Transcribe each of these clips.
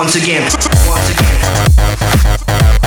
Once again, once again.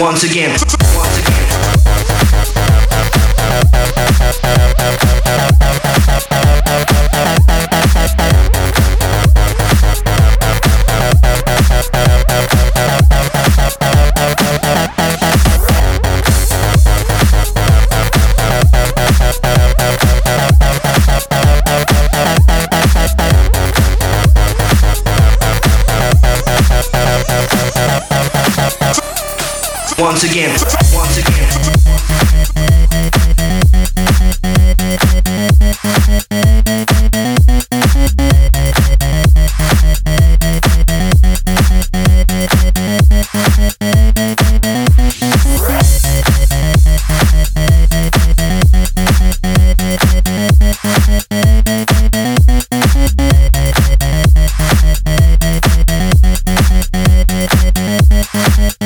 Once again, once again. once again, once again. Thank you.